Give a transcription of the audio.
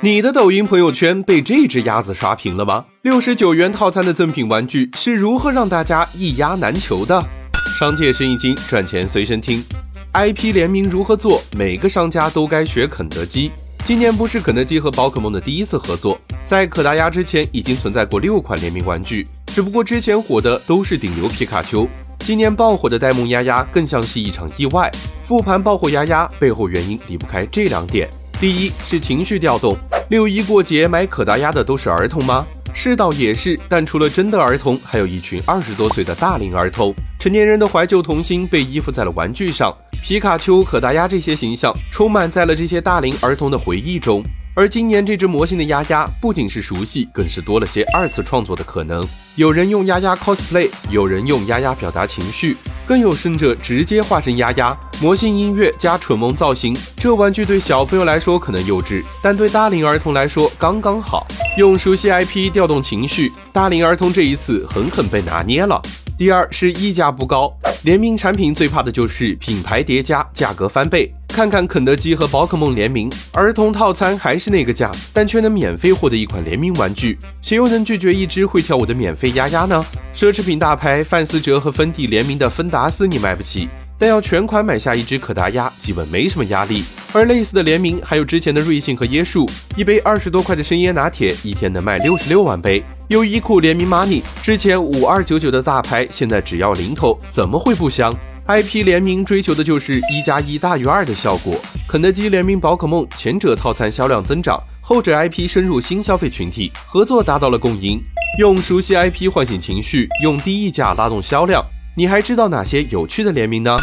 你的抖音朋友圈被这只鸭子刷屏了吗？六十九元套餐的赠品玩具是如何让大家一鸭难求的？商界生意经，赚钱随身听。IP 联名如何做？每个商家都该学肯德基。今年不是肯德基和宝可梦的第一次合作，在可达鸭之前已经存在过六款联名玩具，只不过之前火的都是顶流皮卡丘，今年爆火的呆萌鸭鸭更像是一场意外。复盘爆火鸭鸭背后原因离不开这两点。第一是情绪调动，六一过节买可达鸭的都是儿童吗？是倒也是，但除了真的儿童，还有一群二十多岁的大龄儿童，成年人的怀旧童心被依附在了玩具上，皮卡丘、可达鸭这些形象充满在了这些大龄儿童的回忆中。而今年这只魔性的丫丫不仅是熟悉，更是多了些二次创作的可能。有人用丫丫 cosplay，有人用丫丫表达情绪，更有甚者直接化身丫丫。魔性音乐加蠢萌造型，这玩具对小朋友来说可能幼稚，但对大龄儿童来说刚刚好。用熟悉 IP 调动情绪，大龄儿童这一次狠狠被拿捏了。第二是溢价不高，联名产品最怕的就是品牌叠加，价格翻倍。看看肯德基和宝可梦联名，儿童套餐还是那个价，但却能免费获得一款联名玩具，谁又能拒绝一只会跳舞的免费丫丫呢？奢侈品大牌范思哲和芬迪联名的芬达斯你买不起，但要全款买下一只可达鸭基本没什么压力。而类似的联名还有之前的瑞幸和椰树，一杯二十多块的生椰拿铁一天能卖六十六万杯。优衣库联名 Money，之前五二九九的大牌现在只要零头，怎么会不香？IP 联名追求的就是一加一大于二的效果。肯德基联名宝可梦，前者套餐销量增长，后者 IP 深入新消费群体，合作达到了共赢。用熟悉 IP 唤醒情绪，用低溢价拉动销量。你还知道哪些有趣的联名呢？